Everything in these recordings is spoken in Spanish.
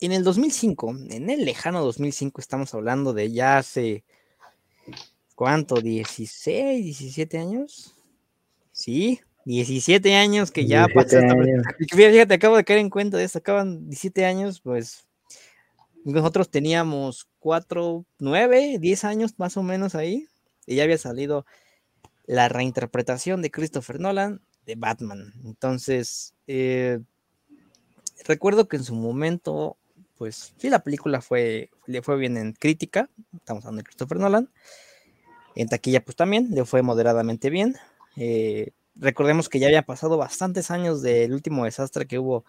en el 2005, en el lejano 2005, estamos hablando de ya hace, ¿cuánto? ¿16, 17 años? Sí, 17 años que ya pasó Fíjate, acabo de caer en cuenta de eso, acaban 17 años, pues nosotros teníamos 4, 9, 10 años más o menos ahí, y ya había salido la reinterpretación de Christopher Nolan de Batman. Entonces, eh, recuerdo que en su momento, pues sí, la película fue, le fue bien en crítica, estamos hablando de Christopher Nolan, en taquilla pues también, le fue moderadamente bien. Eh, recordemos que ya había pasado bastantes años del último desastre que hubo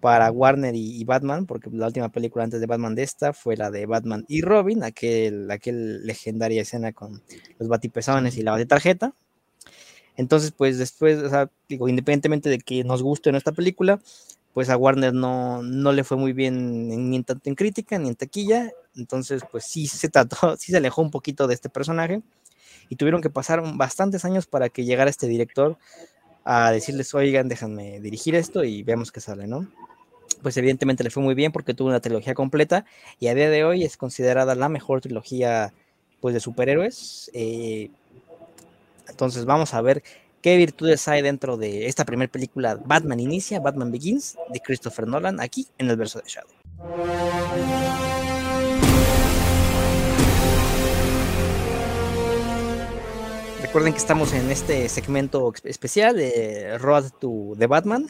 para Warner y, Batman, porque la última película antes de Batman de esta fue la de Batman y Robin, aquel, aquel legendaria escena con los batipezones y la tarjeta. Entonces, pues después, o sea, digo, independientemente de que nos guste en esta película, pues a Warner no, no le fue muy bien ni en tanto en crítica ni en taquilla. Entonces, pues sí se trató, sí se alejó un poquito de este personaje y tuvieron que pasar bastantes años para que llegara este director a decirles, oigan, déjenme dirigir esto y veamos qué sale, ¿no? Pues evidentemente le fue muy bien porque tuvo una trilogía completa y a día de hoy es considerada la mejor trilogía pues de superhéroes. Eh, entonces vamos a ver qué virtudes hay dentro de esta primera película Batman Inicia, Batman Begins, de Christopher Nolan, aquí en el verso de Shadow. Recuerden que estamos en este segmento especial de Road to the Batman.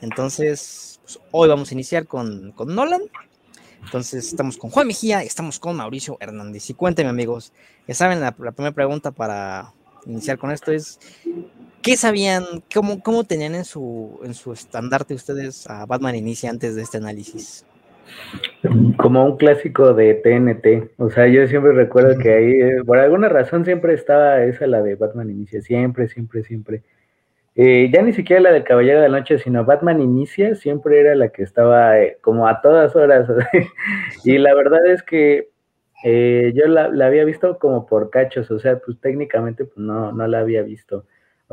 Entonces, pues, hoy vamos a iniciar con, Nolan. Entonces, estamos con Juan Mejía estamos con Mauricio Hernández. Y cuéntenme, amigos, ya saben, la, primera pregunta para iniciar con esto es: ¿qué sabían, cómo, cómo tenían en su, en su estandarte ustedes a Batman Inicia antes de este análisis? Como un clásico de TNT. O sea, yo siempre recuerdo que ahí, eh, por alguna razón, siempre estaba esa, la de Batman Inicia. Siempre, siempre, siempre. Eh, ya ni siquiera la del Caballero de la Noche, sino Batman Inicia, siempre era la que estaba eh, como a todas horas. y la verdad es que yo la, había visto como por cachos, o sea, pues técnicamente pues no, no la había visto.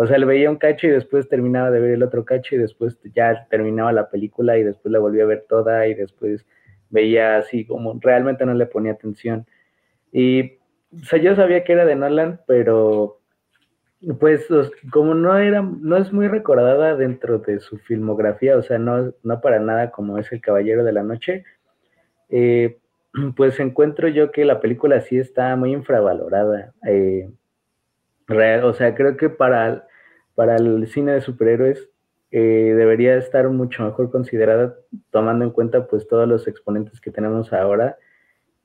O sea, le veía un cacho y después terminaba de ver el otro cacho y después ya terminaba la película y después la volví a ver toda y después veía así como realmente no le ponía atención. Y, o sea, yo sabía que era de Nolan, pero pues como no era, no es muy recordada dentro de su filmografía, o sea, no, no para nada como es El Caballero de la Noche, eh, pues encuentro yo que la película sí está muy infravalorada. Eh, o sea, creo que para para el cine de superhéroes eh, debería estar mucho mejor considerada tomando en cuenta pues todos los exponentes que tenemos ahora.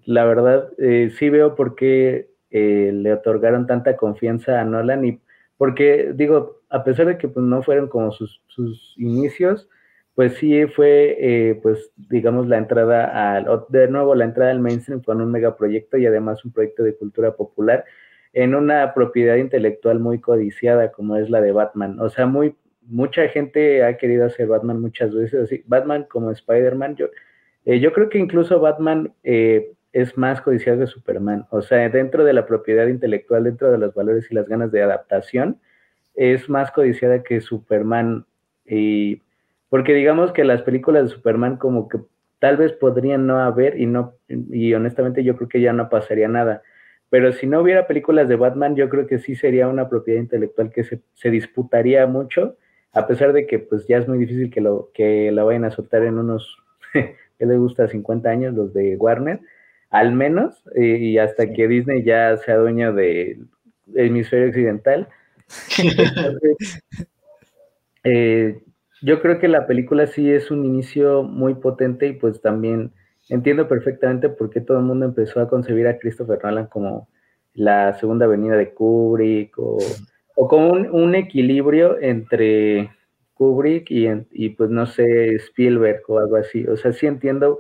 La verdad, eh, sí veo por qué eh, le otorgaron tanta confianza a Nolan y porque digo, a pesar de que pues, no fueron como sus, sus inicios, pues sí fue, pues digamos, la entrada al, de nuevo, la entrada al mainstream con un megaproyecto y además un proyecto de cultura popular en una propiedad intelectual muy codiciada como es la de Batman. O sea, muy, mucha gente ha querido hacer Batman muchas veces, así, Batman como Spider-Man. Yo, eh, yo creo que incluso Batman eh, es más codiciado que Superman. O sea, dentro de la propiedad intelectual, dentro de los valores y las ganas de adaptación, es más codiciada que Superman. Y porque digamos que las películas de Superman como que tal vez podrían no haber y no y honestamente yo creo que ya no pasaría nada pero si no hubiera películas de Batman, yo creo que sí sería una propiedad intelectual que se, disputaría mucho, a pesar de que pues ya es muy difícil que, lo, que la vayan a soltar en unos, que le gusta, 50 años, los de Warner, al menos, y hasta que Disney ya sea dueño del hemisferio occidental. Eh, yo creo que la película sí es un inicio muy potente y pues también entiendo perfectamente por qué todo el mundo empezó a concebir a Christopher Nolan como la segunda venida de Kubrick o, como un, equilibrio entre Kubrick y, y, pues no sé, Spielberg o algo así. O sea, sí entiendo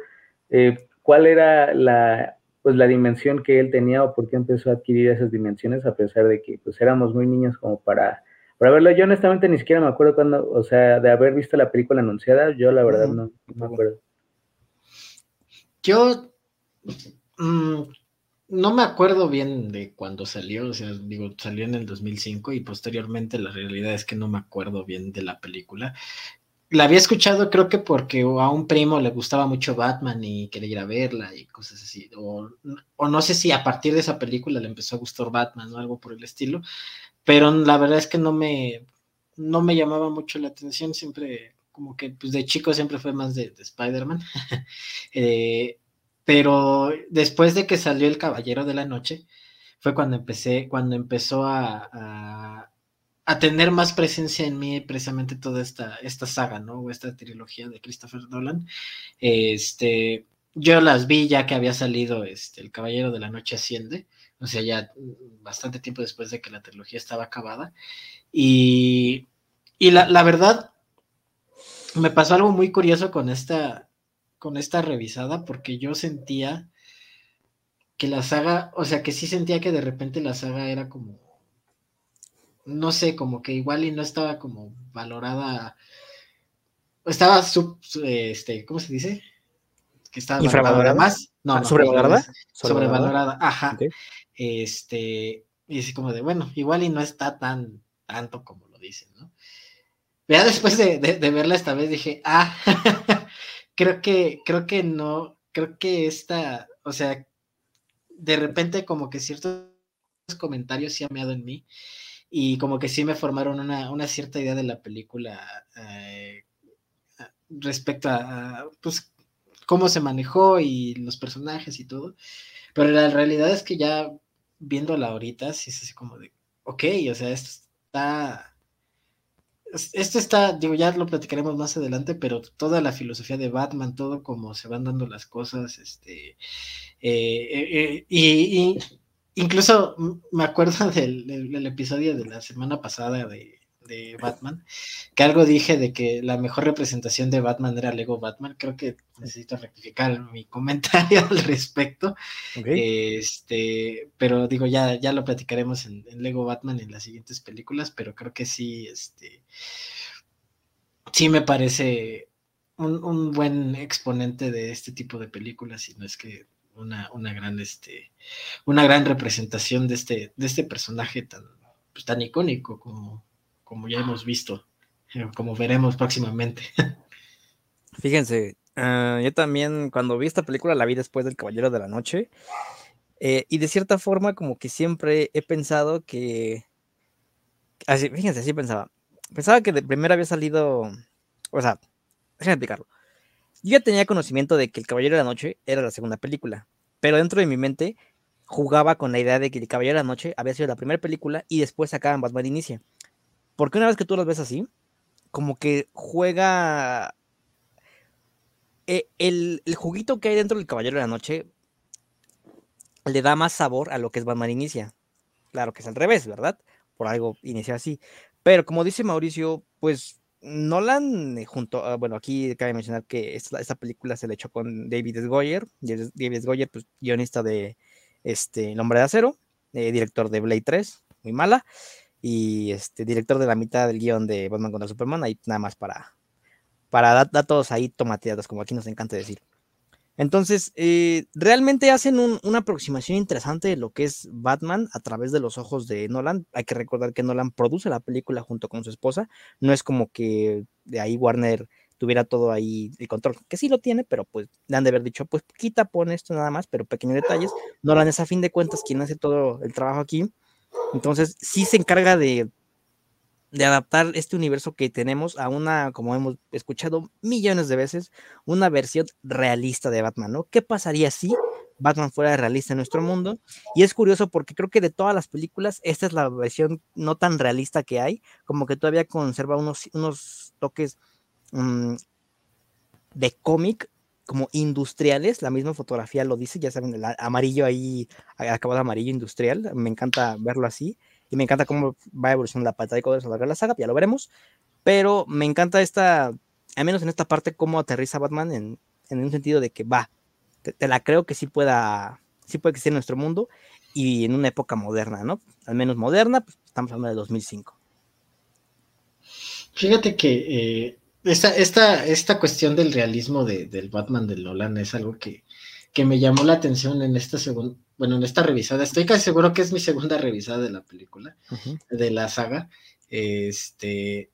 eh, cuál era la, pues la dimensión que él tenía o por qué empezó a adquirir esas dimensiones a pesar de que pues éramos muy niños como para, para verlo. Yo honestamente ni siquiera me acuerdo cuando, o sea, de haber visto la película anunciada, yo la verdad no me acuerdo. Yo mm, no me acuerdo bien de cuándo salió, o sea, digo, salió en el 2005 y posteriormente la realidad es que no me acuerdo bien de la película. la había escuchado creo que porque a un primo le gustaba mucho Batman y quería ir a verla y cosas así. O, no sé si a partir de esa película le empezó a gustar Batman o algo por el estilo. Pero la verdad es que no me, no me llamaba mucho la atención. Siempre, como que pues de chico siempre fue más de, Spider-Man. Eh, pero después de que salió El Caballero de la Noche, fue cuando empecé, cuando empezó a a tener más presencia en mí precisamente toda esta, esta saga, ¿no? O esta trilogía de Christopher Nolan. Este, yo las vi ya que había salido este, El Caballero de la Noche Asciende, o sea, ya bastante tiempo después de que la trilogía estaba acabada. Y, y la, la, verdad, me pasó algo muy curioso con esta, con esta revisada, porque yo sentía que la saga, o sea, que sí sentía que de repente la saga era como no sé, como que igual y no estaba como valorada, estaba sub, este, ¿cómo se dice? Que estaba valorada más. No, ah, ¿Sobrevalorada? Sobrevalorada, ajá. Este, y así como de, bueno, igual y no está tan tanto como lo dicen, ¿no? Ya después de, de verla esta vez dije, ah, creo que, creo que no, creo que esta, o sea, de repente como que ciertos comentarios se han meado en mí y como que sí me formaron una, cierta idea de la película eh, respecto a, pues, cómo se manejó y los personajes y todo. Pero la realidad es que ya viéndola ahorita, sí es así como de, ok, o sea, esto está, esto está, digo, ya lo platicaremos más adelante, pero toda la filosofía de Batman, todo como se van dando las cosas, este, eh, eh, y incluso me acuerdo del, episodio de la semana pasada de, Batman, que algo dije de que la mejor representación de Batman era Lego Batman. Creo que necesito rectificar mi comentario al respecto. Este, pero digo, ya, ya lo platicaremos en, Lego Batman en las siguientes películas, pero creo que sí, este, sí me parece un, un buen exponente de este tipo de películas, y no es que una, una, gran, este, una gran representación de este, de este personaje tan, pues, tan icónico como, como ya hemos visto, eh, como veremos próximamente. Fíjense, ah, yo también cuando vi esta película la vi después del Caballero de la Noche. Eh, y de cierta forma, como que siempre he pensado que. Así, fíjense, así pensaba. Pensaba que de primera había salido. O sea, déjenme explicarlo. Yo ya tenía conocimiento de que El Caballero de la Noche era la segunda película, pero dentro de mi mente jugaba con la idea de que El Caballero de la Noche había sido la primera película y después sacaban Batman Inicia. Porque una vez que tú las ves así, como que juega eh, el, juguito que hay dentro del Caballero de la Noche le da más sabor a lo que es Batman Inicia. Claro que es al revés, ¿verdad? Por algo inicia así. Pero como dice Mauricio, pues Nolan, eh, junto, a, bueno, aquí cabe mencionar que esta, esta, película se le echó con David S. Goyer, David S. Goyer, pues, guionista de este, El Hombre de Acero, eh, director de Blade 3, muy mala, y este, director de la mitad del guion de Batman contra Superman, ahí nada más para, para datos ahí tomateados, como aquí nos encanta decir. Entonces, eh, realmente hacen una aproximación interesante de lo que es Batman a través de los ojos de Nolan. Hay que recordar que Nolan produce la película junto con su esposa. No es como que de ahí Warner tuviera todo ahí el control, que sí lo tiene, pero pues le han de haber dicho, pues quita, pon esto nada más, pero pequeños detalles. Nolan es a fin de cuentas quien hace todo el trabajo aquí. Entonces, sí se encarga de de adaptar este universo que tenemos a una, como hemos escuchado millones de veces, una versión realista de Batman, ¿no? ¿Qué pasaría si Batman fuera realista en nuestro mundo? Y es curioso porque creo que de todas las películas, esta es la versión no tan realista que hay, como que todavía conserva unos, unos toques mm, de cómic como industriales, la misma fotografía lo dice, ya saben, el amarillo ahí, acabado amarillo industrial, me encanta verlo así y me encanta cómo va a evolucionar la pantalla de colores a lo largo de la saga, ya lo veremos, pero me encanta esta, al menos en esta parte, cómo aterriza Batman en, en un sentido de que va, te, la creo que sí pueda, sí puede existir en nuestro mundo y en una época moderna, ¿no? Al menos moderna, pues, estamos hablando de 2005. Fíjate que eh, esta, esta, esta, cuestión del realismo de, del Batman de Nolan es algo que, que me llamó la atención en esta segunda, bueno, en esta revisada. Estoy casi seguro que es mi segunda revisada de la película, de la saga. Este,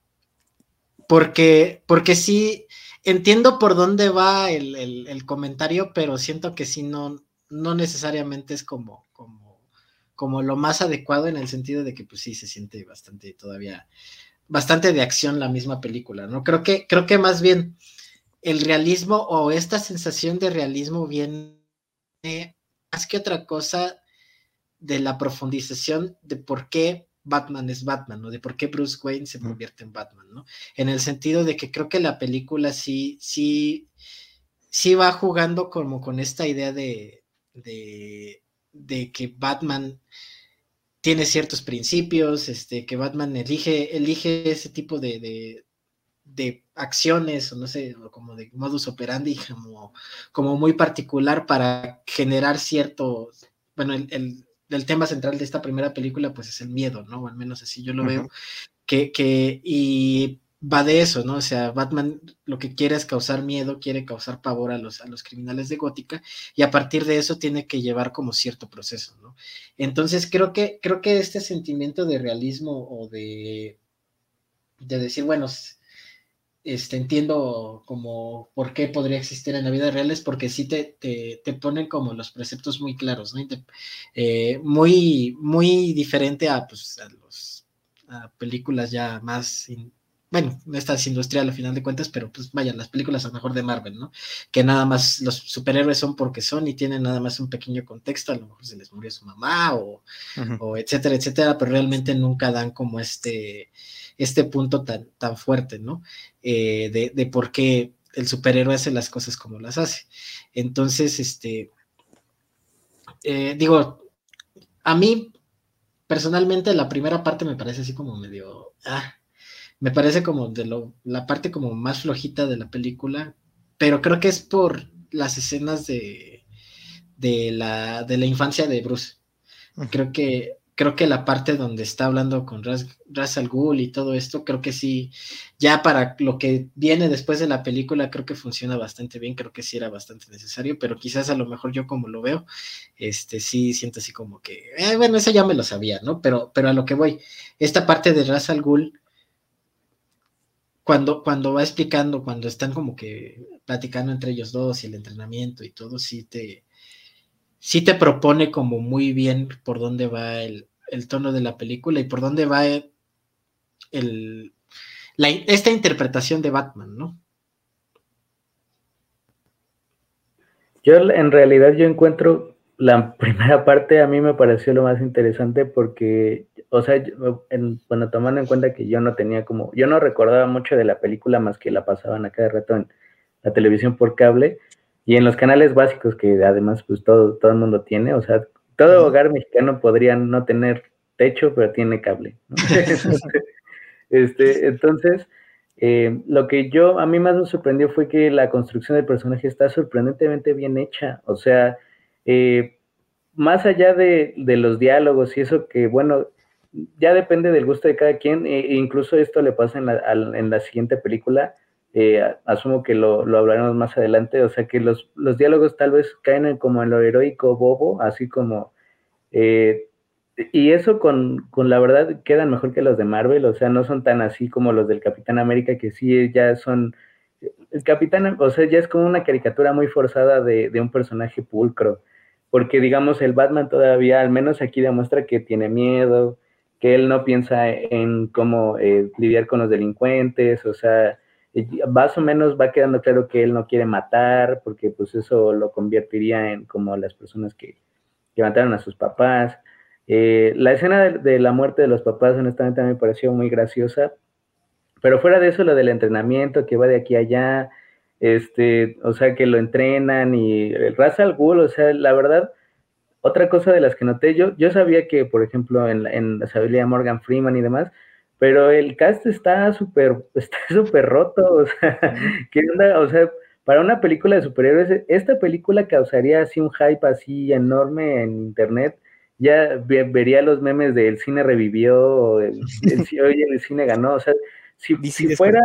porque, porque sí, entiendo por dónde va el, comentario, pero siento que sí no, no necesariamente es como, como, como lo más adecuado en el sentido de que pues sí se siente bastante todavía, bastante de acción la misma película, ¿no? Creo que, creo que más bien el realismo o esta sensación de realismo viene más que otra cosa de la profundización de por qué Batman es Batman, ¿no? De por qué Bruce Wayne se convierte en Batman, ¿no? En el sentido de que creo que la película sí, sí, sí va jugando como con esta idea de, de, que Batman tiene ciertos principios, este, que Batman elige, elige ese tipo de, de, acciones, o no sé, como de modus operandi, como, como muy particular para generar cierto, bueno, el el tema central de esta primera película, pues es el miedo, ¿no? O al menos así yo lo veo. Que, que, y va de eso, ¿no? O sea, Batman lo que quiere es causar miedo, quiere causar pavor a los, a los criminales de Gótica, y a partir de eso tiene que llevar como cierto proceso, ¿no? Entonces creo que, creo que este sentimiento de realismo o de, de decir, bueno, este, entiendo como por qué podría existir en la vida real es porque sí te, te, ponen como los preceptos muy claros, ¿no? Eh, muy, muy diferente a, pues, a, los, películas ya más, bueno, esta es industrial a final de cuentas, pero pues vaya, las películas a lo mejor de Marvel, ¿no? Que nada más los superhéroes son porque son y tienen nada más un pequeño contexto, a lo mejor se les murió su mamá o, o etcétera, etcétera, pero realmente nunca dan como este este punto tan, tan fuerte, ¿no? Eh, de, por qué el superhéroe hace las cosas como las hace. Entonces, este, eh, digo, a mí personalmente la primera parte me parece así como medio, ah, me parece como de lo, la parte como más flojita de la película, pero creo que es por las escenas de, de, la, de la infancia de Bruce. Creo que creo que la parte donde está hablando con Ras, al Ghul y todo esto, creo que sí, ya para lo que viene después de la película, creo que funciona bastante bien, creo que sí era bastante necesario, pero quizás a lo mejor yo como lo veo, este sí siento así como que, eh, bueno, eso ya me lo sabía, ¿no? Pero, pero a lo que voy, esta parte de Ras al Ghul, cuando, cuando va explicando, cuando están como que platicando entre ellos dos y el entrenamiento y todo, sí te, sí te propone como muy bien por dónde va el, el tono de la película y por dónde va el, esta interpretación de Batman, ¿no? Yo en realidad yo encuentro la primera parte a mí me pareció lo más interesante porque, o sea, bueno, tomando en cuenta que yo no tenía como, yo no recordaba mucho de la película más que la pasaban a cada rato en la televisión por cable y en los canales básicos que además pues todo, todo el mundo tiene, o sea, todo hogar mexicano podría no tener techo, pero tiene cable. este, entonces, eh, lo que yo, a mí más me sorprendió fue que la construcción del personaje está sorprendentemente bien hecha. O sea, eh, más allá de, los diálogos y eso que, bueno, ya depende del gusto de cada quien, e, e incluso esto le pasa en la, en la siguiente película, eh, asumo que lo, lo, hablaremos más adelante, o sea que los, los diálogos tal vez caen en como en lo heroico bobo, así como eh, y eso con, la verdad quedan mejor que los de Marvel, o sea, no son tan así como los del Capitán América, que sí ya son, el Capitán, o sea, ya es como una caricatura muy forzada de, un personaje pulcro, porque digamos el Batman todavía, al menos aquí demuestra que tiene miedo, que él no piensa en cómo eh, lidiar con los delincuentes, o sea, más o menos va quedando claro que él no quiere matar, porque pues eso lo convertiría en como las personas que, que mataron a sus papás. Eh, la escena de, la muerte de los papás, honestamente, me pareció muy graciosa. Pero fuera de eso, lo del entrenamiento, que va de aquí a allá, este, o sea, que lo entrenan y el Ra's al o sea, la verdad, otra cosa de las que noté, yo, yo sabía que, por ejemplo, en, en la sabiduría Morgan Freeman y demás, pero el cast está súper, está súper roto, o sea, ¿qué onda? O sea, para una película de superhéroes, esta película causaría así un hype así enorme en internet, ya vería los memes de el cine revivió, el, el, el cine ganó, o sea, si, fuera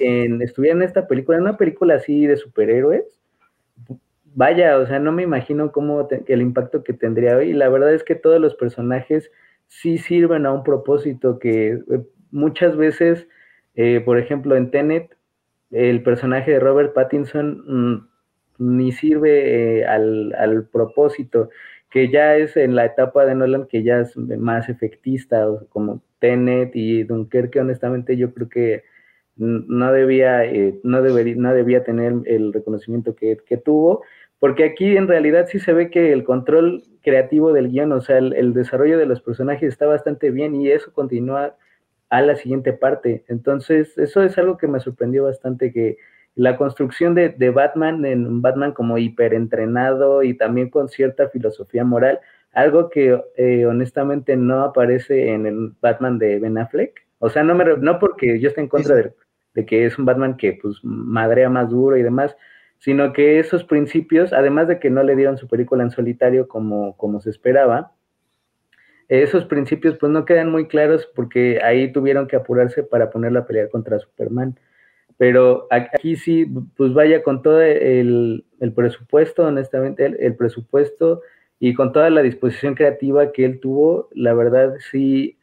en, estuviera en esta película, en una película así de superhéroes, vaya, o sea, no me imagino cómo el impacto que tendría hoy. Y la verdad es que todos los personajes sí sirven a un propósito que eh, muchas veces Eh, por ejemplo, en Tenet, el personaje de Robert Pattinson mm, ni sirve eh, al, al, propósito, que ya es en la etapa de Nolan que ya es más efectista, como Tenet y Dunkerque, honestamente yo creo que no debía, eh, no, debería, no debía tener el reconocimiento que, que, tuvo, porque aquí en realidad sí se ve que el control creativo del guion, o sea, el, el desarrollo de los personajes está bastante bien y eso continúa a la siguiente parte. Entonces, eso es algo que me sorprendió bastante, que la construcción de, de Batman en un Batman como hiperentrenado y también con cierta filosofía moral, algo que eh, honestamente no aparece en el Batman de Ben Affleck. O sea, no, me, no porque yo esté en contra de, de, que es un Batman que pues madrea más duro y demás, sino que esos principios, además de que no le dieron su película en solitario como, como se esperaba, esos principios pues no quedan muy claros porque ahí tuvieron que apurarse para ponerla a pelear contra Superman. Pero aquí sí, pues vaya con todo el, presupuesto, honestamente, el, presupuesto y con toda la disposición creativa que él tuvo, la verdad sí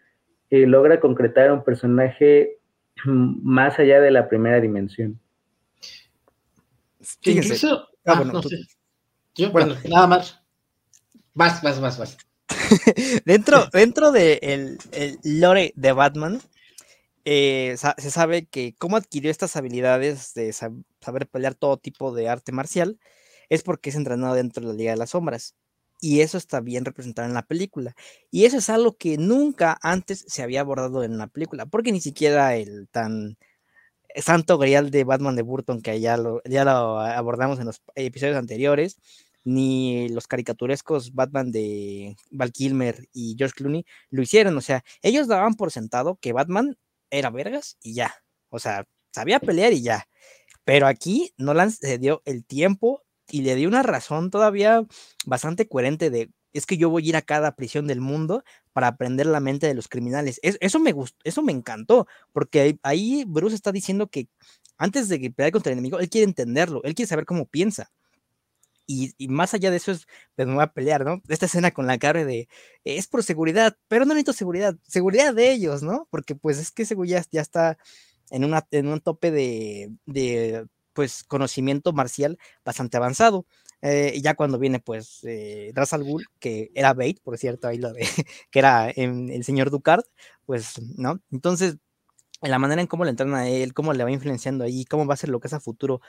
eh, logra concretar un personaje más allá de la primera dimensión. Incluso, ah, ah, bueno, Yo, bueno, nada más. Vas, vas, vas, vas. dentro dentro del de el lore de Batman, eh, se sabe que cómo adquirió estas habilidades de saber pelear todo tipo de arte marcial es porque es entrenado dentro de la Liga de las Sombras. Y eso está bien representado en la película. Y eso es algo que nunca antes se había abordado en la película, porque ni siquiera el tan santo grial de Batman de Burton, que ya lo, ya lo abordamos en los episodios anteriores, ni los caricaturescos Batman de Val Kilmer y George Clooney lo hicieron. O sea, ellos daban por sentado que Batman era vergas y ya. O sea, sabía pelear y ya. Pero aquí Nolan se dio el tiempo y le dio una razón todavía bastante coherente de es que yo voy a ir a cada prisión del mundo para aprender la mente de los criminales. eso me gustó, eso me encantó, porque ahí Bruce está diciendo que antes de que pelear contra el enemigo, él quiere entenderlo, él quiere saber cómo piensa. Y, más allá de eso es, pues me voy a pelear, ¿no? Esta escena con la cara de, es por seguridad, pero no necesito seguridad, seguridad de ellos, ¿no? Porque pues es que seguridad ya está en, una, en un tope de, de, pues, conocimiento marcial bastante avanzado. Eh, ya cuando viene, pues, eh, al Ghul, que era Bait, por cierto, ahí lo de, que era el señor Ducard, pues, ¿no? Entonces, en la manera en cómo le entran a él, cómo le va influenciando ahí, cómo va a ser lo que es a futuro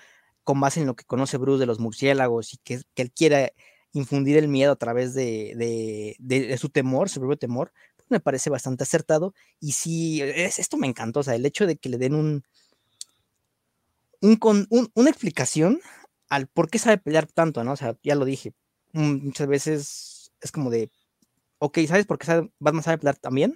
con base en lo que conoce Bruce de los murciélagos y que, él quiere infundir el miedo a través de, su temor, su propio temor, pues, me parece bastante acertado. Y sí, es, esto me encantó, o sea, el hecho de que le den un, un, una explicación al por qué sabe pelear tanto, ¿no? O sea, ya lo dije, mm, muchas veces es como de, ok, ¿sabes por qué Batman sabe pelear también?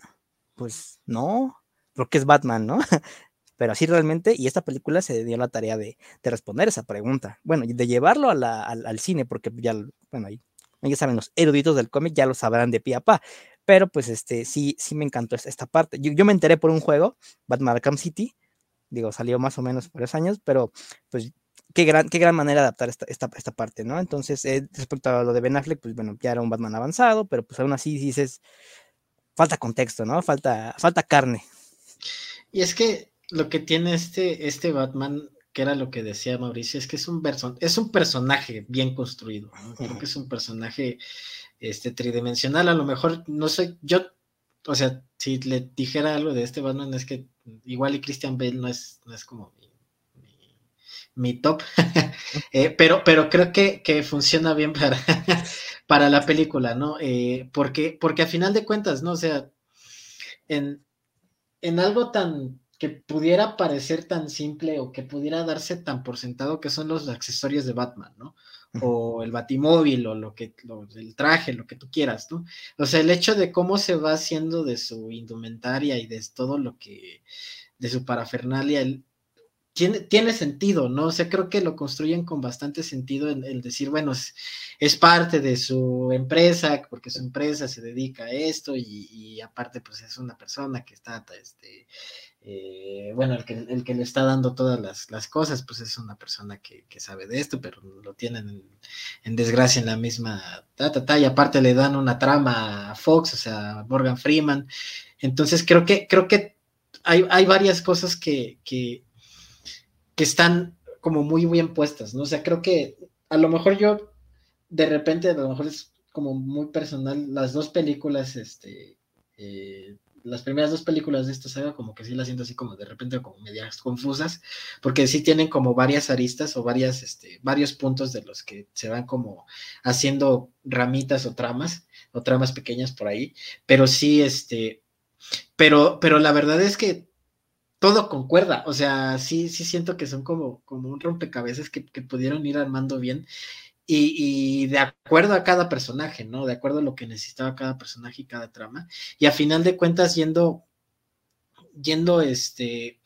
Pues no, porque es Batman, ¿no? pero así realmente, y esta película se dio la tarea de, responder esa pregunta, bueno, de llevarlo al, cine, porque ya, bueno, ahí, ya saben, los eruditos del cómic ya lo sabrán de pie a pa, pero pues este, sí, sí me encantó esta parte. Yo, me enteré por un juego, Batman Arkham City, digo, salió más o menos por esos años, pero pues qué gran, qué gran manera de adaptar esta, esta, esta parte, ¿no? Entonces, eh, respecto a lo de Ben Affleck, pues bueno, ya era un Batman avanzado, pero pues aún así dices, falta contexto, ¿no? Falta, falta carne. Y es que lo que tiene este, este Batman, que era lo que decía Mauricio, es que es un, es un personaje bien construido. Creo que es un personaje este, tridimensional. A lo mejor, no sé, yo, o sea, si le dijera algo de este Batman, es que igual y Christian Bale no es, no es como mi, top, eh, pero, pero creo que, que funciona bien para, para la película, ¿no? Eh, porque, porque a final de cuentas, ¿no? O sea, en, en algo tan que pudiera parecer tan simple o que pudiera darse tan por sentado que son los accesorios de Batman, ¿no? O el batimóvil o lo que, el traje, lo que tú quieras, ¿no? O sea, el hecho de cómo se va haciendo de su indumentaria y de todo lo que, de su parafernalia, tiene, tiene, sentido, ¿no? O sea, creo que lo construyen con bastante sentido en el decir, bueno, es, es, parte de su empresa, porque su empresa se dedica a esto y, y aparte, pues es una persona que está, este, eh, bueno, el que, el que le está dando todas las, cosas, pues es una persona que, sabe de esto, pero lo tienen en, desgracia en la misma ta, y aparte le dan una trama a Fox, o sea, Morgan Freeman. Entonces creo que, creo que hay, hay varias cosas que, que, que están como muy bien puestas, ¿no? O sea, creo que a lo mejor yo, de repente, a lo mejor es como muy personal, las dos películas, este, eh, las primeras dos películas de esta saga, como que sí las siento así como de repente como medias confusas, porque sí tienen como varias aristas o varias, este, varios puntos de los que se van como haciendo ramitas o tramas, o tramas pequeñas por ahí, pero sí, este, pero, pero la verdad es que todo concuerda, o sea, sí, sí siento que son como, como un rompecabezas que, que pudieron ir armando bien y, de acuerdo a cada personaje, ¿no? De acuerdo a lo que necesitaba cada personaje y cada trama. Y a final de cuentas, yendo, yendo, este,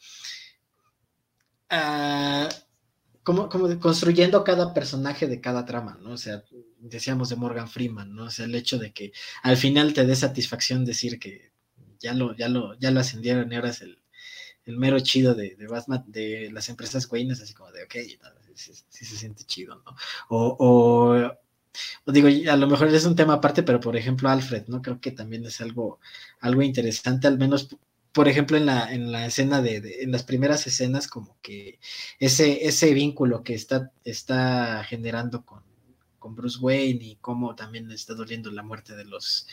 como, como construyendo cada personaje de cada trama, ¿no? O sea, decíamos de Morgan Freeman, ¿no? O sea, el hecho de que al final te dé satisfacción decir que ya lo, ya lo, ya lo ascendieron y ahora es el, el mero chido de, de Batman, de las empresas Wayne, así como de, ok, sí, se siente chido, ¿no? O, o, digo, a lo mejor es un tema aparte, pero por ejemplo Alfred, ¿no? Creo que también es algo, algo interesante, al menos, por ejemplo, en la, en la escena de, en las primeras escenas, como que ese, ese vínculo que está, está generando con, con Bruce Wayne y cómo también está doliendo la muerte de los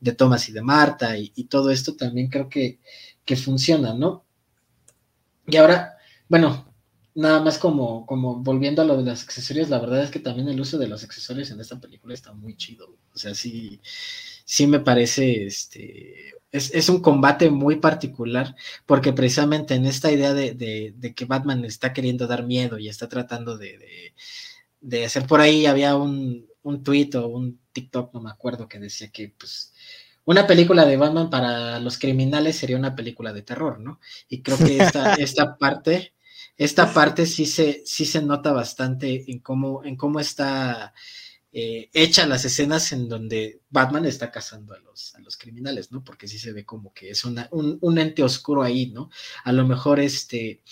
de Thomas y de Marta y, y todo esto también creo que, que funciona, ¿no? Y ahora, bueno, nada más como, como volviendo a lo de los accesorios, la verdad es que también el uso de los accesorios en esta película está muy chido. O sea, sí, sí me parece, este, es, un combate muy particular, porque precisamente en esta idea de, que Batman está queriendo dar miedo y está tratando de, de, hacer por ahí, había un, un tweet o un TikTok, no me acuerdo, que decía que pues una película de Batman para los criminales sería una película de terror, ¿no? Y creo que esta, esta parte esta parte sí se, sí se nota bastante en cómo, en cómo está eh, hecha las escenas en donde Batman está cazando a los, a los criminales, ¿no? Porque sí se ve como que es un, un, ente oscuro ahí, ¿no? A lo mejor este,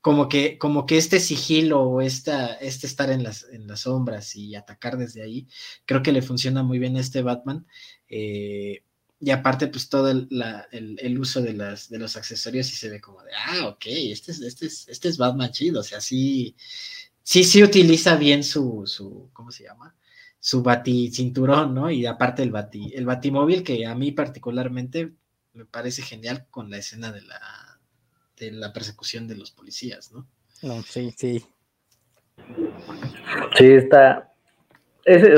como que, como que este sigilo o esta, este estar en las, en las sombras y atacar desde ahí, creo que le funciona muy bien a este Batman. Eh, y aparte, pues todo el, el, uso de, las, de los accesorios y se ve como de, ah, ok, este es, este es, este es Batman chido, o sea, sí, sí, sí utiliza bien su, su ¿cómo se llama? Su bati cinturón, ¿no? Y aparte el bati, el batimóvil que a mí particularmente me parece genial con la escena de la, de la persecución de los policías, ¿no? No, sí, sí. Sí, está,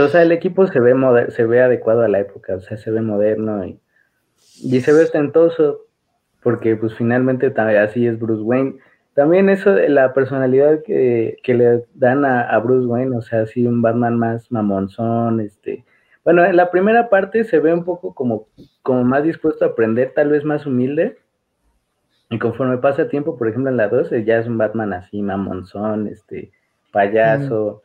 o sea, el equipo se ve, se ve adecuado a la época, o sea, se ve moderno y, y se ve ostentoso, porque pues finalmente así es Bruce Wayne. También eso la personalidad que, le dan a, Bruce Wayne, o sea, así un Batman más mamonzón, este... Bueno, en la primera parte se ve un poco como, como más dispuesto a aprender, tal vez más humilde. Y conforme pasa el tiempo, por ejemplo, en la 12 ya es un Batman así, mamonzón, este, payaso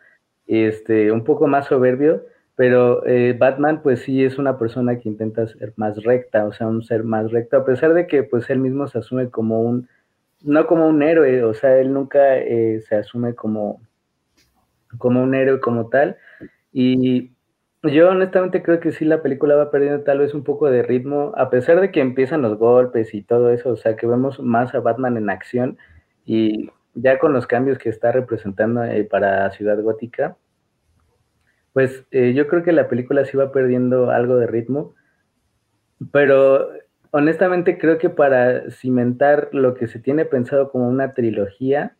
este, un poco más soberbio, pero eh, Batman pues sí es una persona que intenta ser más recta, o sea, un ser más recto, a pesar de que pues él mismo se asume como un, no como un héroe, o sea, él nunca eh, se asume como, como un héroe como tal, y yo honestamente creo que sí la película va perdiendo tal vez un poco de ritmo, a pesar de que empiezan los golpes y todo eso, o sea, que vemos más a Batman en acción, y ya con los cambios que está representando eh, para Ciudad Gótica, pues eh, yo creo que la película sí va perdiendo algo de ritmo, pero honestamente creo que para cimentar lo que se tiene pensado como una trilogía,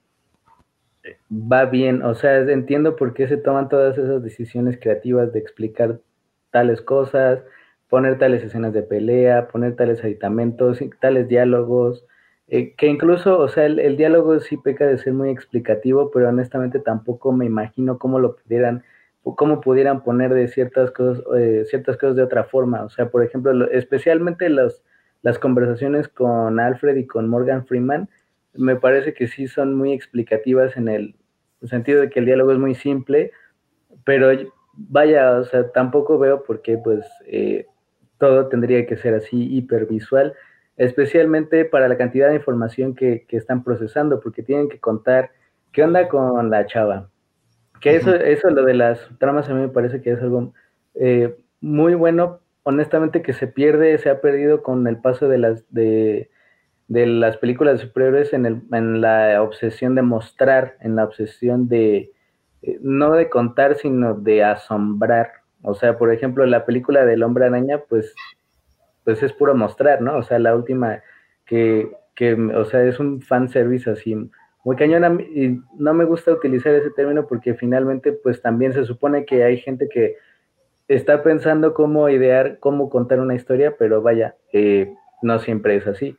va bien, o sea, entiendo por qué se toman todas esas decisiones creativas de explicar tales cosas, poner tales escenas de pelea, poner tales aditamentos, tales diálogos, eh, que incluso, o sea, el, diálogo sí peca de ser muy explicativo, pero honestamente tampoco me imagino cómo lo pudieran, cómo pudieran poner de ciertas cosas, eh, ciertas cosas de otra forma. O sea, por ejemplo, especialmente los, las conversaciones con Alfred y con Morgan Freeman, me parece que sí son muy explicativas en el sentido de que el diálogo es muy simple, pero vaya, o sea, tampoco veo por qué pues eh, todo tendría que ser así hipervisual especialmente para la cantidad de información que, están procesando, porque tienen que contar qué onda con la chava. Que eso, eso lo de las tramas a mí me parece que es algo eh, muy bueno, honestamente que se pierde, se ha perdido con el paso de las de, de las películas de superhéroes en, el, en la obsesión de mostrar, en la obsesión de, eh, no de contar, sino de asombrar. O sea, por ejemplo, la película del hombre araña, pues, pues es puro mostrar, ¿no? O sea, la última que, que o sea, es un fan service así muy cañona y no me gusta utilizar ese término porque finalmente pues también se supone que hay gente que está pensando cómo idear, cómo contar una historia, pero vaya, eh, no siempre es así.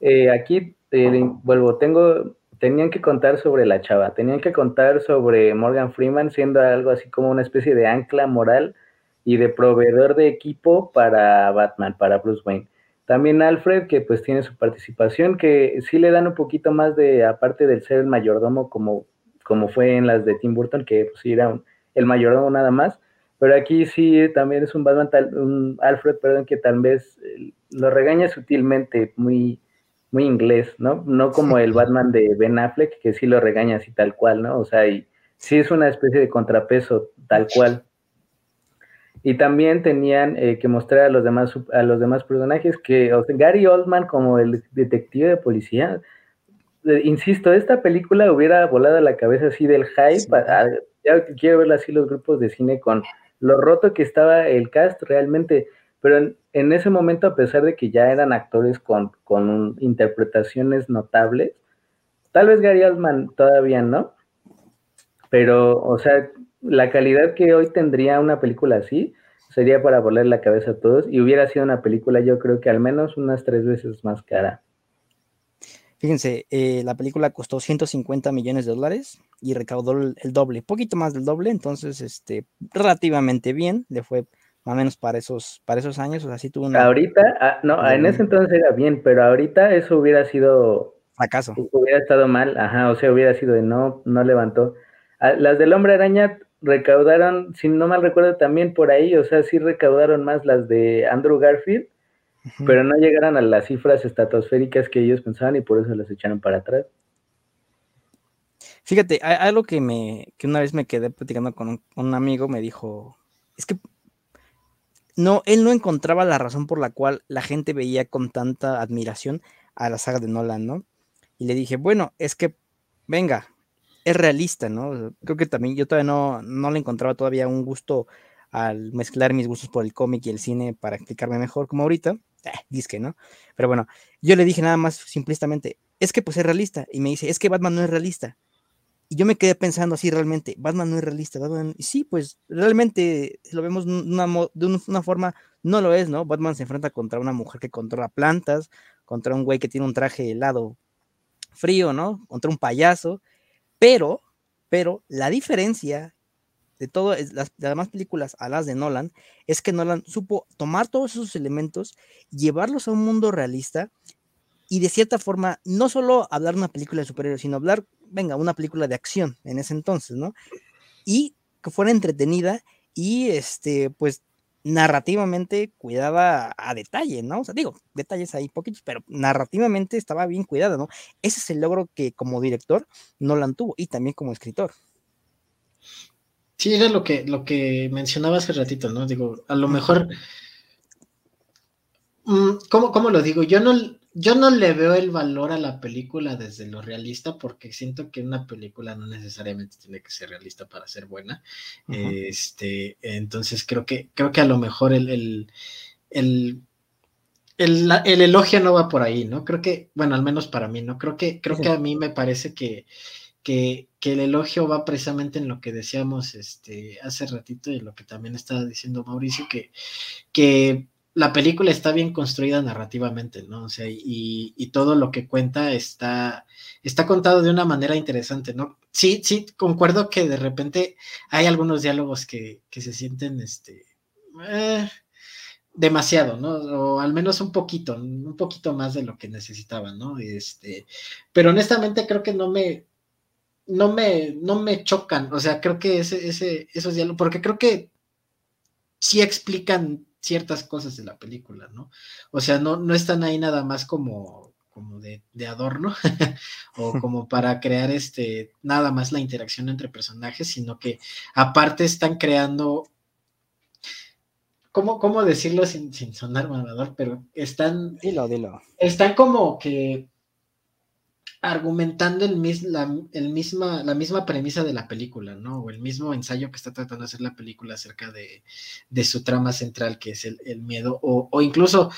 Eh, aquí, eh, vuelvo, tengo, tenían que contar sobre la chava, tenían que contar sobre Morgan Freeman siendo algo así como una especie de ancla moral y de proveedor de equipo para Batman, para Bruce Wayne. También Alfred, que pues tiene su participación, que sí le dan un poquito más de, aparte del ser el mayordomo, como, como fue en las de Tim Burton, que pues era el mayordomo nada más, pero aquí sí también es un Batman, un Alfred, perdón, que tal vez eh, lo regaña sutilmente, muy, muy inglés, ¿no? No como el Batman de Ben Affleck, que sí lo regaña así tal cual, ¿no? O sea, y sí es una especie de contrapeso tal cual. Y también tenían eh, que mostrar a los demás a los demás personajes que Gary Oldman como el detective de policía. Eh, insisto, esta película hubiera volado la cabeza así del hype. ya quiero ver así los grupos de cine con lo roto que estaba el cast realmente. Pero en, ese momento, a pesar de que ya eran actores con, con interpretaciones notables, tal vez Gary Oldman todavía no. Pero, o sea, la calidad que hoy tendría una película así sería para volar la cabeza a todos y hubiera sido una película yo creo que al menos unas tres veces más cara. Fíjense, eh, la película costó 150 millones de dólares y recaudó el, doble, poquito más del doble, entonces este, relativamente bien, le fue más o menos para esos, para esos años, o sea, sí tuvo una... Ahorita, ah, no, en ese entonces era bien, pero ahorita eso hubiera sido... Fracaso. Hubiera estado mal, ajá, o sea, hubiera sido de no, no levantó. Ah, las del Hombre Araña recaudaron, si no mal recuerdo, también por ahí, o sea, sí recaudaron más las de Andrew Garfield, pero no llegaron a las cifras estratosféricas que ellos pensaban y por eso las echaron para atrás. Fíjate, hay algo que me, que una vez me quedé platicando con un, amigo, me dijo, es que no, él no encontraba la razón por la cual la gente veía con tanta admiración a la saga de Nolan, ¿no? Y le dije, bueno, es que, venga, es realista, ¿no? Creo que también yo todavía no, no le encontraba todavía un gusto al mezclar mis gustos por el cómic y el cine para explicarme mejor como ahorita. Eh, disque, ¿no? Pero bueno, yo le dije nada más simplistamente, es que pues es realista. Y me dice, es que Batman no es realista. Y yo me quedé pensando así realmente, Batman no es realista. Batman, sí, pues realmente lo vemos una, de una forma, no lo es, ¿no? Batman se enfrenta contra una mujer que controla plantas, contra un güey que tiene un traje helado frío, ¿no? Contra un payaso pero, pero la diferencia de todas las, demás películas a las de Nolan es que Nolan supo tomar todos esos elementos, llevarlos a un mundo realista y de cierta forma no solo hablar una película de superhéroes, sino hablar, venga, una película de acción en ese entonces, ¿no? Y que fuera entretenida y este, pues narrativamente cuidaba a detalle, ¿no? O sea, digo, detalles ahí poquitos, pero narrativamente estaba bien cuidada, ¿no? Ese es el logro que como director Nolan tuvo y también como escritor. Sí, era lo que, lo que mencionaba hace ratito, ¿no? Digo, a lo mejor, mm, ¿cómo, ¿cómo, lo digo? Yo no, yo no le veo el valor a la película desde lo realista porque siento que una película no necesariamente tiene que ser realista para ser buena. Este, entonces creo que, creo que a lo mejor el, el, el, el, elogio no va por ahí, ¿no? Creo que, bueno, al menos para mí, ¿no? Creo que, creo que a mí me parece que, que, que, el elogio va precisamente en lo que decíamos este, hace ratito y lo que también estaba diciendo Mauricio, que, que la película está bien construida narrativamente, ¿no? O sea, y, todo lo que cuenta está, está contado de una manera interesante, ¿no? Sí, sí, concuerdo que de repente hay algunos diálogos que, que se sienten, este, eh, demasiado, ¿no? O al menos un poquito, un poquito más de lo que necesitaban, ¿no? Este, pero honestamente creo que no me, no me, no me chocan, o sea, creo que ese, ese, esos diálogos, porque creo que sí explican ciertas cosas de la película, ¿no? O sea, no, no están ahí nada más como, como de, adorno o como para crear este, nada más la interacción entre personajes, sino que aparte están creando ¿cómo, cómo decirlo sin, sin sonar mamador? Pero están. Dilo, dilo. Están como que argumentando el, la, el misma, la misma premisa de la película, ¿no? O el mismo ensayo que está tratando de hacer la película acerca de, de su trama central, que es el, el miedo, o, o, incluso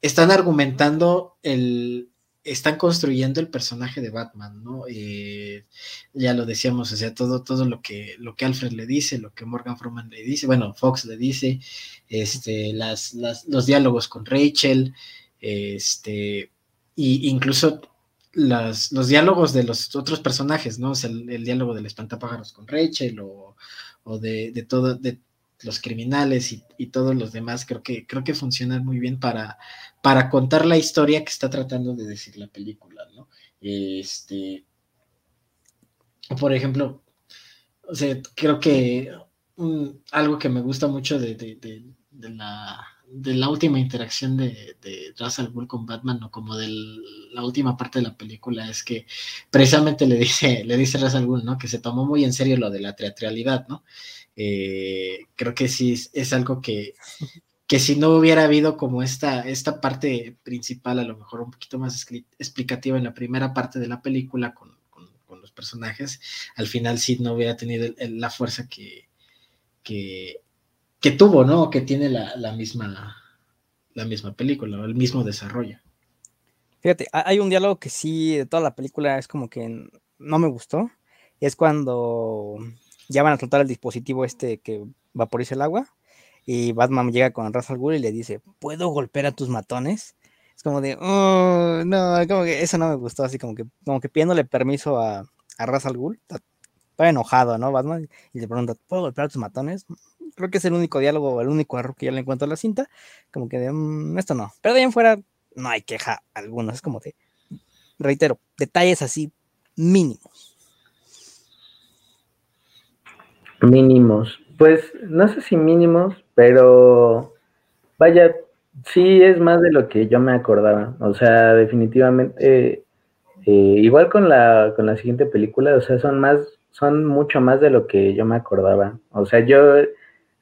están argumentando el, están construyendo el personaje de Batman, ¿no? Eh, ya lo decíamos, o sea, todo, todo lo que, lo que Alfred le dice, lo que Morgan Freeman le dice, bueno, Fox le dice, este, las, las, los diálogos con Rachel, este, y incluso los diálogos de los otros personajes, ¿no? El, diálogo del espantapájaros con Rachel o, de, de, de los criminales y, todos los demás, creo que, creo que funcionan muy bien para, para contar la historia que está tratando de decir la película, ¿no? Este, por ejemplo, o sea, creo que algo que me gusta mucho de, de, de la de la última interacción de, de Russell con Batman o como de la última parte de la película es que precisamente le dice, le dice Russell Bull, ¿no? Que se tomó muy en serio lo de la teatralidad, ¿no? Eh, creo que sí es, algo que, que si no hubiera habido como esta, esta parte principal, a lo mejor un poquito más explicativa en la primera parte de la película con, los personajes, al final sí no hubiera tenido la fuerza que, que que tuvo, ¿no? Que tiene la, la, misma, la misma película, el mismo desarrollo. Fíjate, hay un diálogo que sí, de toda la película es como que no me gustó. Es cuando ya van a soltar el dispositivo este que vaporiza el agua y Batman llega con Ra's al y le dice, ¿puedo golpear a tus matones? Es como de, oh, no, como que eso no me gustó, así como que, como que pidiéndole permiso a, a Ra's está enojado, ¿no? Batman, y le pregunta, ¿puedo golpear a tus matones? Creo que es el único diálogo, el único error que yo le encuentro a la cinta, como que de, mm, esto no, pero de ahí en fuera no hay queja alguna, es como de, reitero, detalles así mínimos. Mínimos, pues no sé si mínimos, pero vaya, sí es más de lo que yo me acordaba, o sea, definitivamente, eh, igual con la, con la siguiente película, o sea, son más, son mucho más de lo que yo me acordaba, o sea, yo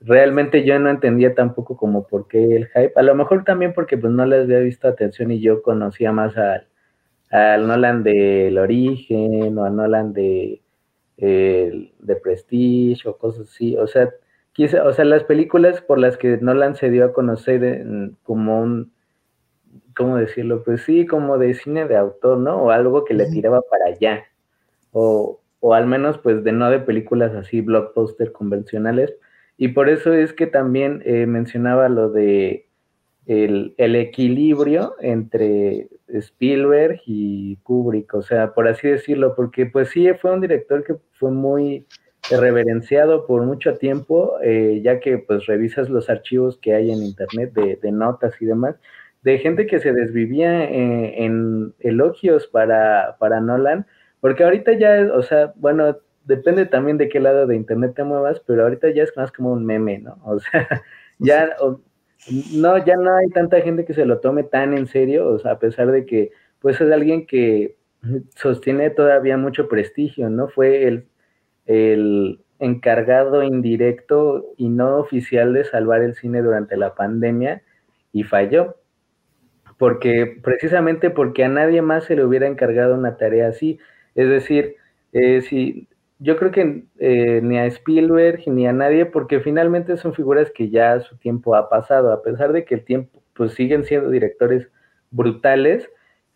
realmente yo no entendía tampoco como por qué el hype. A lo mejor también porque pues no les había visto atención y yo conocía más al, al Nolan del origen o al Nolan de, de Prestige o cosas así. O sea, quise, o sea, las películas por las que Nolan se dio a conocer como un, ¿cómo decirlo? Pues sí, como de cine de autor, ¿no? O algo que le tiraba para allá. O, o al menos pues de no de películas así blockbuster convencionales, y por eso es que también eh, mencionaba lo de el, equilibrio entre Spielberg y Kubrick, o sea, por así decirlo, porque pues sí, fue un director que fue muy reverenciado por mucho tiempo, eh, ya que pues revisas los archivos que hay en internet de, notas y demás, de gente que se desvivía en, en elogios para, para Nolan, porque ahorita ya, o sea, bueno, depende también de qué lado de internet te muevas, pero ahorita ya es más como un meme, ¿no? O sea, ya no, ya no hay tanta gente que se lo tome tan en serio, o sea, a pesar de que pues es alguien que sostiene todavía mucho prestigio, ¿no? Fue el, el encargado indirecto y no oficial de salvar el cine durante la pandemia y falló. Porque precisamente porque a nadie más se le hubiera encargado una tarea así. Es decir, eh, si yo creo que eh, ni a Spielberg ni a nadie, porque finalmente son figuras que ya su tiempo ha pasado, a pesar de que el tiempo, pues siguen siendo directores brutales,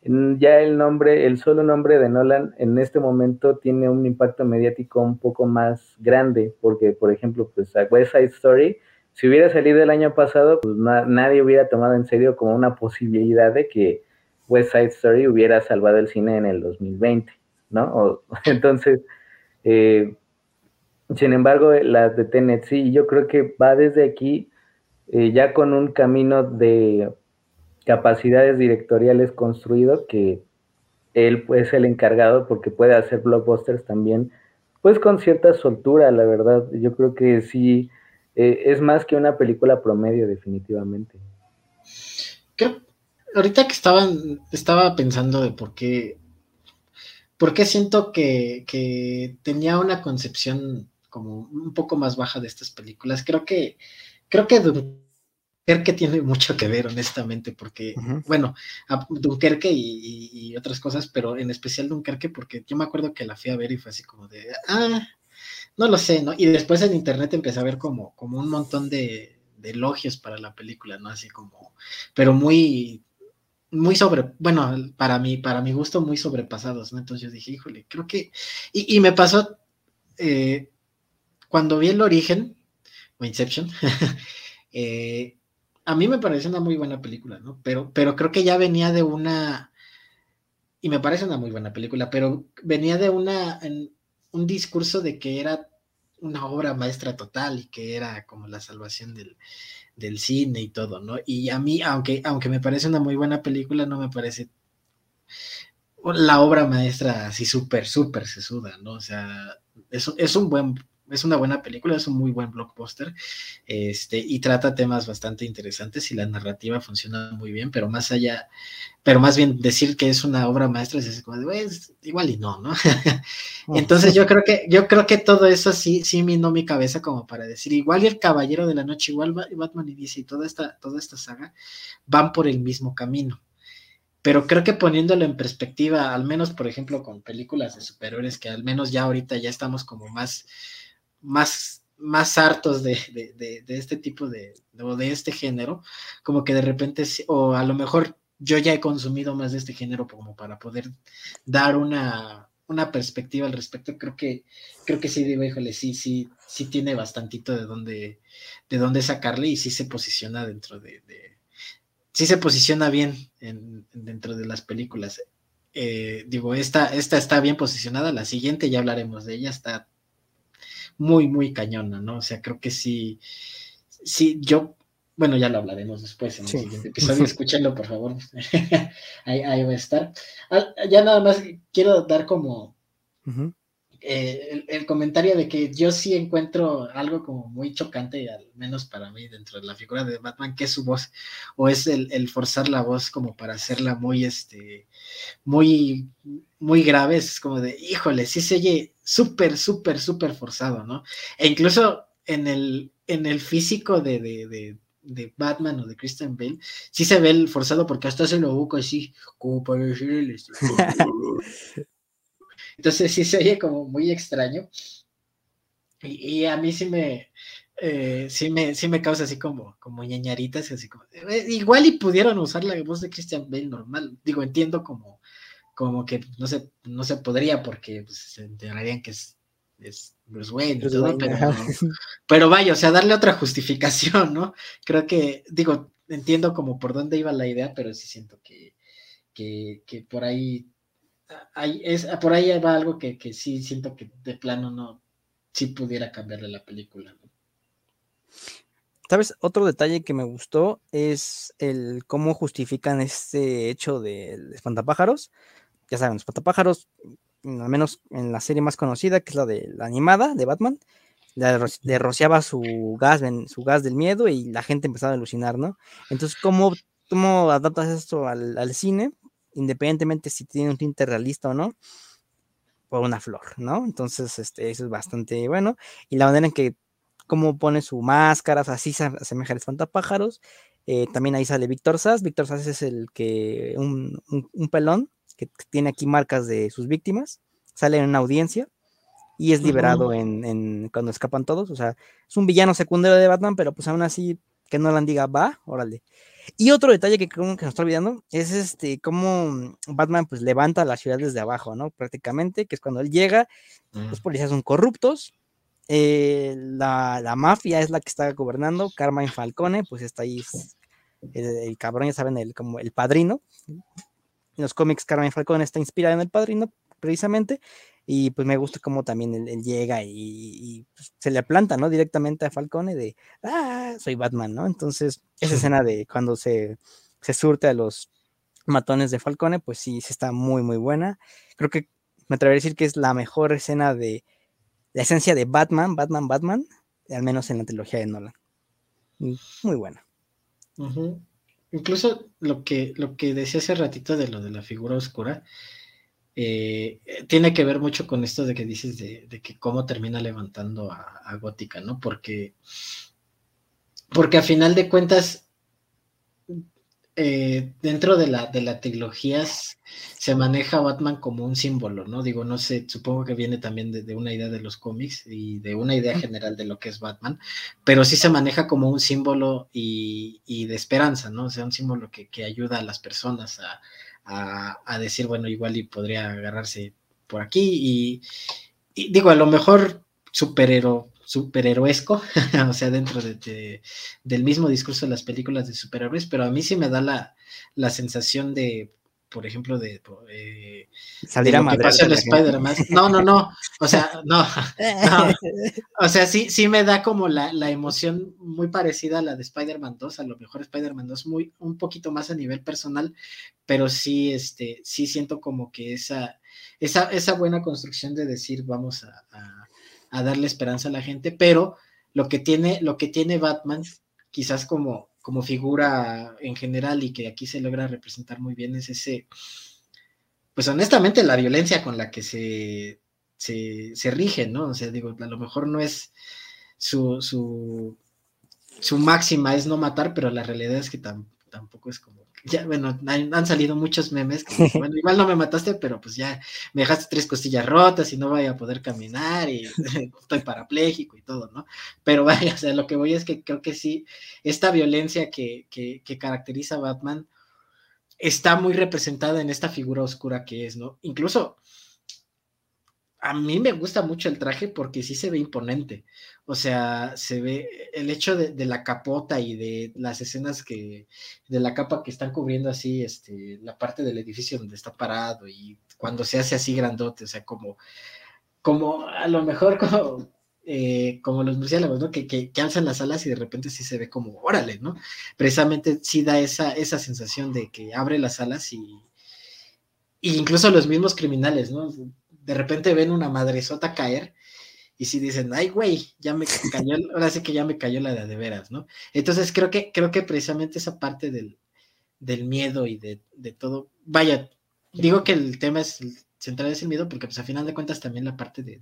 ya el nombre, el solo nombre de Nolan en este momento tiene un impacto mediático un poco más grande, porque por ejemplo, pues a West Side Story, si hubiera salido el año pasado, pues nadie hubiera tomado en serio como una posibilidad de que West Side Story hubiera salvado el cine en el 2020, ¿no? entonces, eh, sin embargo, las de Tenet sí, yo creo que va desde aquí eh, ya con un camino de capacidades directoriales construido que él es el encargado porque puede hacer blockbusters también, pues con cierta soltura, la verdad. Yo creo que sí, eh, es más que una película promedio, definitivamente. Ahorita que estaban, estaba pensando de por qué porque siento que, tenía una concepción como un poco más baja de estas películas. Creo que, creo que Dunkerque tiene mucho que ver, honestamente, porque, bueno, Dunkerque y, y, otras cosas, pero en especial Dunkerque, porque yo me acuerdo que la fui a ver y fue así como de, ah, no lo sé, ¿no? Y después en internet empecé a ver como, como un montón de, de elogios para la película, ¿no? Así como, pero muy, muy sobre, bueno, para mí, para mi gusto, muy sobrepasados, ¿no? Entonces yo dije, híjole, creo que, y, y me pasó, eh, cuando vi el origen, o Inception, eh, a mí me pareció una muy buena película, ¿no? Pero, pero creo que ya venía de una, y me parece una muy buena película, pero venía de una, un discurso de que era una obra maestra total y que era como la salvación del, del cine y todo, ¿no? Y a mí, aunque, aunque me parece una muy buena película, no me parece la obra maestra así súper, súper sesuda, ¿no? O sea, es, es un buen es una buena película, es un muy buen blockbuster, este, y trata temas bastante interesantes y la narrativa funciona muy bien, pero más allá, pero más bien decir que es una obra maestra es como pues, igual y no, ¿no? Entonces yo creo que, yo creo que todo eso sí, sí minó mi cabeza como para decir, igual y el Caballero de la Noche, igual Batman y DC y toda esta, toda esta saga van por el mismo camino pero creo que poniéndolo en perspectiva, al menos por ejemplo con películas de superhéroes, que al menos ya ahorita ya estamos como más, más, más hartos de, este tipo de, o de este género, como que de repente, o a lo mejor yo ya he consumido más de este género como para poder dar una, una perspectiva al respecto, creo que, creo que sí digo, híjole, sí, sí, sí tiene bastantito de dónde, de dónde sacarle y sí se posiciona dentro de, sí se posiciona bien en, dentro de las películas. Eh, digo, esta, esta está bien posicionada, la siguiente ya hablaremos de ella, está muy, muy cañona, ¿no? O sea, creo que sí, sí, yo, bueno, ya lo hablaremos después en el siguiente episodio, escúchenlo, por favor, ahí, ahí va a estar. Ah, ya nada más quiero dar como eh, el, comentario de que yo sí encuentro algo como muy chocante, al menos para mí, dentro de la figura de Batman, que es su voz, o es el, forzar la voz como para hacerla muy, este, muy, muy grave, es como de, híjole, sí se oye súper, súper, súper forzado, ¿no? E incluso en el, en el físico de, de, de Batman o de Christian Bale, sí se ve el forzado porque hasta se lo busca así, como para decir el este, Entonces sí se oye como muy extraño. Y, a mí sí me, eh, sí me, sí me causa así como, como ñañaritas, así como, eh, igual y pudieron usar la voz de Christian Bale normal. Digo, entiendo como, como que no se, no se podría porque pues, se enterarían que es, es Bruce Wayne y todo, pero, pero vaya, o sea, darle otra justificación, ¿no? Creo que, digo, entiendo como por dónde iba la idea, pero sí siento que, que, que por ahí es, por ahí va algo que, sí siento que de plano no, sí pudiera cambiarle la película. ¿Sabes? Otro detalle que me gustó es el cómo justifican este hecho de espantapájaros. Ya saben, espantapájaros, mm, al menos en la serie más conocida, que es la de la animada de Batman, le, rociaba su gas, su gas del miedo y la gente empezaba a alucinar, ¿no? Entonces, ¿cómo, cómo adaptas esto al, cine? independientemente si tiene un tinte realista o no, por una flor, ¿no? Entonces, este, eso es bastante bueno. Y la manera en que, cómo pone su máscara, así se asemeja al espantapájaros. Eh, también ahí sale Víctor Sass. Víctor Sass es el que, un, pelón que tiene aquí marcas de sus víctimas, sale en una audiencia y es liberado en, cuando escapan todos. O sea, es un villano secundario de Batman, pero pues aún así que no le diga, va, órale. Y otro detalle que creo que nos está olvidando es este cómo Batman pues levanta la ciudad desde abajo, ¿no? Prácticamente, que es cuando él llega, los policías son corruptos, eh, la, mafia es la que está gobernando, Carmine Falcone, pues está ahí, el, cabrón, ya saben, el, como el padrino. En los cómics Carmine Falcone está inspirado en el padrino, precisamente, y pues me gusta cómo también él, llega y, pues, se le planta, ¿no? Directamente a Falcone de, ah, soy Batman, ¿no? Entonces, esa escena de cuando se, se surte a los matones de Falcone, pues sí, sí está muy, muy buena. Creo que me atrevería a decir que es la mejor escena de la esencia de Batman, Batman, Batman, al menos en la trilogía de Nolan. Muy buena. Incluso lo que, lo que decía hace ratito de lo de la figura oscura, eh, tiene que ver mucho con esto de que dices de, que cómo termina levantando a, Gótica, ¿no? Porque, porque a final de cuentas, eh, dentro de la, de la trilogía se maneja Batman como un símbolo, ¿no? Digo, no sé, supongo que viene también de, una idea de los cómics y de una idea general de lo que es Batman, pero sí se maneja como un símbolo y, de esperanza, ¿no? O sea, un símbolo que, ayuda a las personas a, a, decir, bueno, igual y podría agarrarse por aquí y, digo, a lo mejor superhéroe superheroesco, o sea, dentro de, del mismo discurso de las películas de superhéroes, pero a mí sí me da la, la sensación de, por ejemplo, de... Eh, Salir a Spider-Man. No, no, no, o sea, no, o sea, sí, sí me da como la, la emoción muy parecida a la de Spider-Man 2, a lo mejor Spider-Man 2 muy, un poquito más a nivel personal, pero sí, este, sí siento como que esa, esa, esa buena construcción de decir, vamos a a darle esperanza a la gente, pero lo que tiene, lo que tiene Batman, quizás como, como figura en general y que aquí se logra representar muy bien, es ese, pues honestamente la violencia con la que se, se, rige, ¿no? O sea, digo, a lo mejor no es su, su, su máxima es no matar, pero la realidad es que tampoco es como ya, bueno, han, salido muchos memes. bueno, igual no me mataste, pero pues ya me dejaste tres costillas rotas y no voy a poder caminar y estoy parapléjico y todo, ¿no? Pero vaya, o sea, lo que voy es que creo que sí, esta violencia que, que, que caracteriza a Batman está muy representada en esta figura oscura que es, ¿no? Incluso a mí me gusta mucho el traje porque sí se ve imponente. O sea, se ve el hecho de, la capota y de las escenas que, de la capa que están cubriendo así, este, la parte del edificio donde está parado y cuando se hace así grandote, o sea, como, como a lo mejor como, eh, como los murciélagos, ¿no? Que, que, alzan las alas y de repente sí se ve como, órale, ¿no? Precisamente sí da esa, esa sensación de que abre las alas y, y incluso los mismos criminales, ¿no? De repente ven una madresota caer y si dicen, ay, güey, ya me cayó, ahora sí que ya me cayó la de, de veras, ¿no? Entonces creo que, creo que precisamente esa parte del, miedo y de, todo, vaya, digo que el tema es central es el miedo porque pues a final de cuentas también la parte de,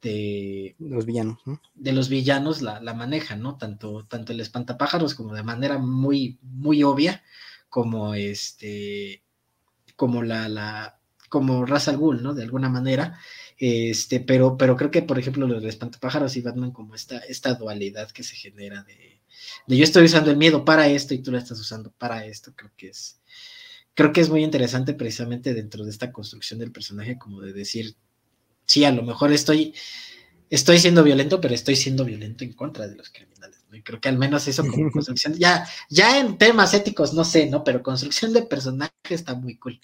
de, los villanos, ¿no? De los villanos la, la manejan, ¿no? Tanto, tanto el espantapájaros como de manera muy, muy obvia, como este, como la, la, como Ra's al Ghul, ¿no? De alguna manera. Este, pero, pero creo que, por ejemplo, los de Espantapájaros y Batman, como esta, esta dualidad que se genera de, de, yo estoy usando el miedo para esto y tú lo estás usando para esto, creo que es, creo que es muy interesante precisamente dentro de esta construcción del personaje, como de decir, sí, a lo mejor estoy, estoy siendo violento, pero estoy siendo violento en contra de los criminales. ¿no? Y creo que al menos eso como construcción, ya, ya en temas éticos, no sé, ¿no? Pero construcción de personaje está muy cool.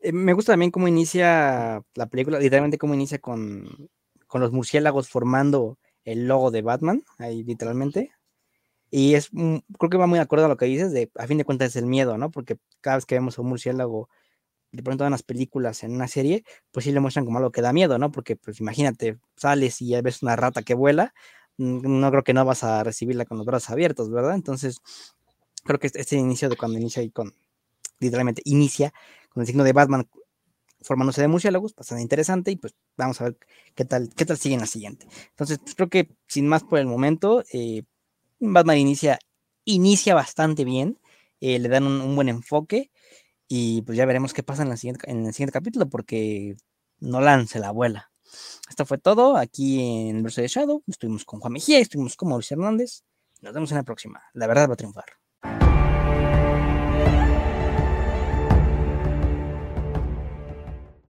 Eh, me gusta también cómo inicia la película, literalmente cómo inicia con, los murciélagos formando el logo de Batman, ahí literalmente. Y es, creo que va muy de acuerdo a lo que dices, de a fin de cuentas es el miedo, ¿no? Porque cada vez que vemos a un murciélago, de pronto en las películas, en una serie, pues sí le muestran como algo que da miedo, ¿no? Porque pues imagínate, sales y ves una rata que vuela, no creo que no vas a recibirla con los brazos abiertos, ¿verdad? Entonces, creo que este, este inicio de cuando inicia ahí con, literalmente inicia con el signo de Batman formándose de murciélagos, bastante interesante, y pues vamos a ver qué tal, qué tal sigue en la siguiente. Entonces, pues, creo que sin más por el momento, eh, Batman inicia, inicia bastante bien, eh, le dan un, buen enfoque, y pues ya veremos qué pasa en, la siguiente, en el siguiente capítulo, porque no lance la abuela. Esto fue todo aquí en Verso de Shadow. Estuvimos con Juan Mejía, estuvimos con Mauricio Hernández. Nos vemos en la próxima. La verdad va a triunfar.